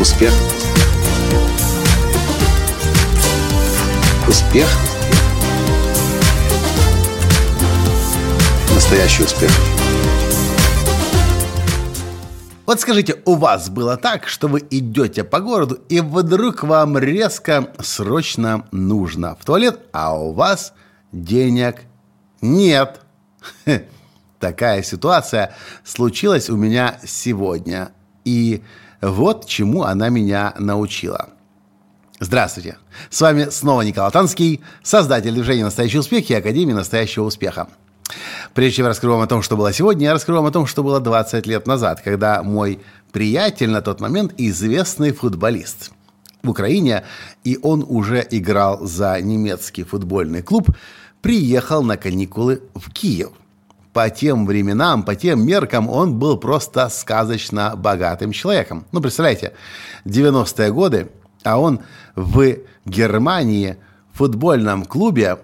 Успех. Успех. Настоящий успех. Вот скажите, у вас было так, что вы идете по городу, и вдруг вам резко, срочно нужно в туалет, а у вас денег нет. Такая ситуация случилась у меня сегодня. И вот чему она меня научила. Здравствуйте! С вами снова Николай Танский, создатель движения «Настоящий успех» и Академии «Настоящего успеха». Прежде чем раскрою вам о том, что было сегодня, я раскрою вам о том, что было 20 лет назад, когда мой приятель на тот момент известный футболист в Украине, и он уже играл за немецкий футбольный клуб, приехал на каникулы в Киев. По тем временам, по тем меркам он был просто сказочно богатым человеком. Ну, представляете, 90-е годы, а он в Германии в футбольном клубе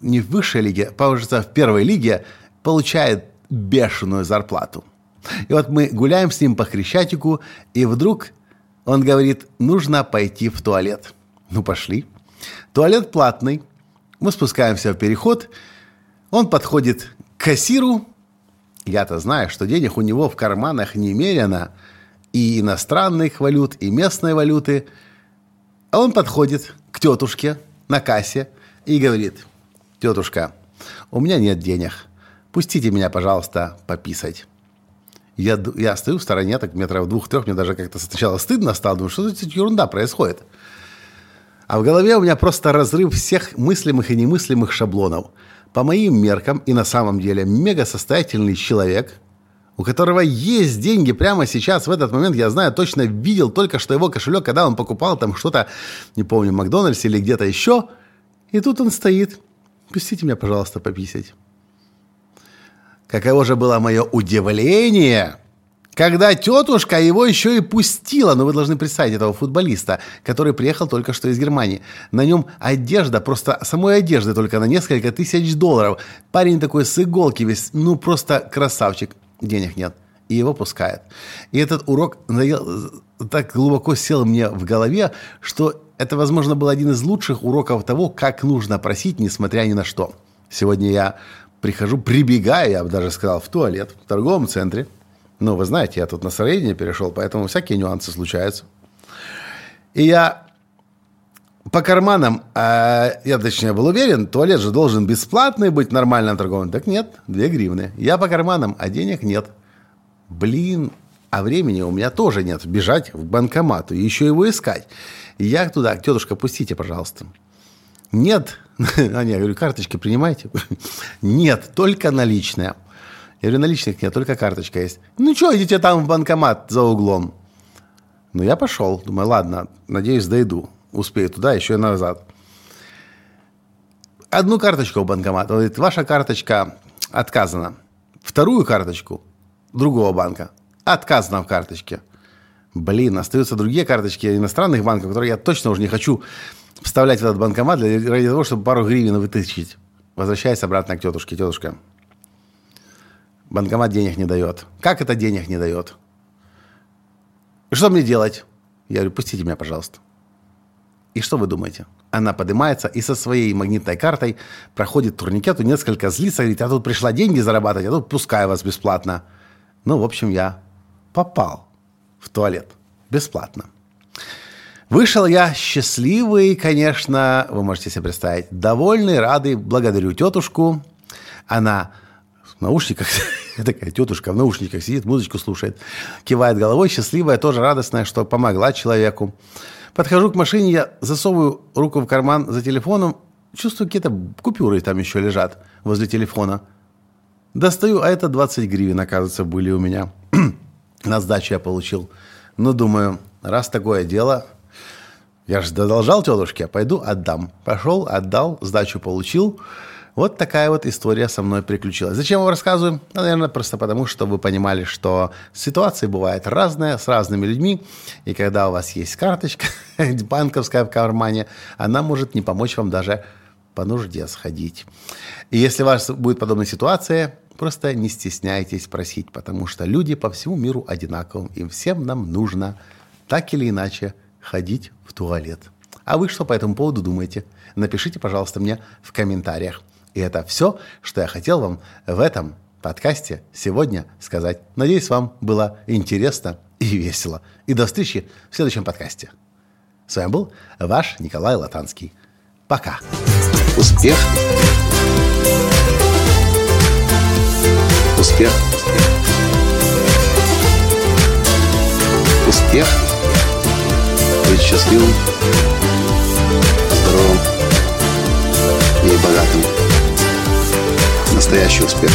не в высшей лиге, кажется, в первой лиге, получает бешеную зарплату. И вот мы гуляем с ним по Хрещатику, и вдруг он говорит, нужно пойти в туалет. Ну, пошли. Туалет платный. Мы спускаемся в переход. Он подходит кассиру. Я-то знаю, что денег у него в карманах немерено. И иностранных валют, и местной валюты. А он подходит к тетушке на кассе и говорит – «Тетушка, у меня нет денег. Пустите меня, пожалуйста, пописать». Я, я стою в стороне, так метров двух-трех, мне даже как-то сначала стыдно стало, думаю, что за ерунда происходит. А в голове у меня просто разрыв всех мыслимых и немыслимых шаблонов. По моим меркам и на самом деле мега состоятельный человек, у которого есть деньги прямо сейчас, в этот момент, я знаю, точно видел только что его кошелек, когда он покупал там что-то, не помню, в Макдональдсе или где-то еще, и тут он стоит – Пустите меня, пожалуйста, пописать. Каково же было мое удивление, когда тетушка его еще и пустила. Но вы должны представить этого футболиста, который приехал только что из Германии. На нем одежда, просто самой одежды только на несколько тысяч долларов. Парень такой с иголки весь, ну просто красавчик. Денег нет. И его пускают. И этот урок так глубоко сел мне в голове, что это, возможно, был один из лучших уроков того, как нужно просить, несмотря ни на что. Сегодня я прихожу, прибегаю, я бы даже сказал, в туалет в торговом центре. Ну, вы знаете, я тут настроение перешел, поэтому всякие нюансы случаются. И я по карманам, а я точнее был уверен, туалет же должен бесплатный быть нормальным торговым. Так нет, 2 гривны. Я по карманам, а денег нет. Блин, а времени у меня тоже нет. Бежать в банкомат и еще его искать. Я туда, тетушка, пустите, пожалуйста. Нет. А я говорю, карточки принимайте. Нет, только наличная. Я говорю, наличных нет, только карточка есть. Ну что, идите там в банкомат за углом. Ну, я пошел. Думаю, ладно, надеюсь, дойду. Успею туда, еще и назад. Одну карточку в банкомат. Он говорит, ваша карточка отказана. Вторую карточку другого банка отказано в карточке. Блин, остаются другие карточки иностранных банков, которые я точно уже не хочу вставлять в этот банкомат для, ради того, чтобы пару гривен вытащить. Возвращаясь обратно к тетушке. Тетушка, банкомат денег не дает. Как это денег не дает? И что мне делать? Я говорю, пустите меня, пожалуйста. И что вы думаете? Она поднимается и со своей магнитной картой проходит турникету, несколько злится, говорит, я тут пришла деньги зарабатывать, а тут пускаю вас бесплатно. Ну, в общем, я попал в туалет бесплатно. Вышел я счастливый, конечно, вы можете себе представить, довольный, радый, благодарю тетушку. Она в наушниках, такая тетушка в наушниках сидит, музычку слушает, кивает головой, счастливая, тоже радостная, что помогла человеку. Подхожу к машине, я засовываю руку в карман за телефоном, чувствую, какие-то купюры там еще лежат возле телефона. Достаю, а это 20 гривен, оказывается, были у меня. На сдачу я получил. Ну, думаю, раз такое дело, я же задолжал тетушке, пойду отдам. Пошел, отдал, сдачу получил. Вот такая вот история со мной приключилась. Зачем вам рассказываю? Ну, наверное, просто потому, что вы понимали, что ситуации бывают разные, с разными людьми. И когда у вас есть карточка банковская в кармане, она может не помочь вам даже по нужде сходить. И если у вас будет подобная ситуация, Просто не стесняйтесь просить, потому что люди по всему миру одинаковы, им всем нам нужно так или иначе ходить в туалет. А вы что по этому поводу думаете? Напишите, пожалуйста, мне в комментариях. И это все, что я хотел вам в этом подкасте сегодня сказать. Надеюсь, вам было интересно и весело. И до встречи в следующем подкасте. С вами был ваш Николай Латанский. Пока. Успех. Успех. Успех. Быть счастливым, здоровым и богатым. Настоящий успех.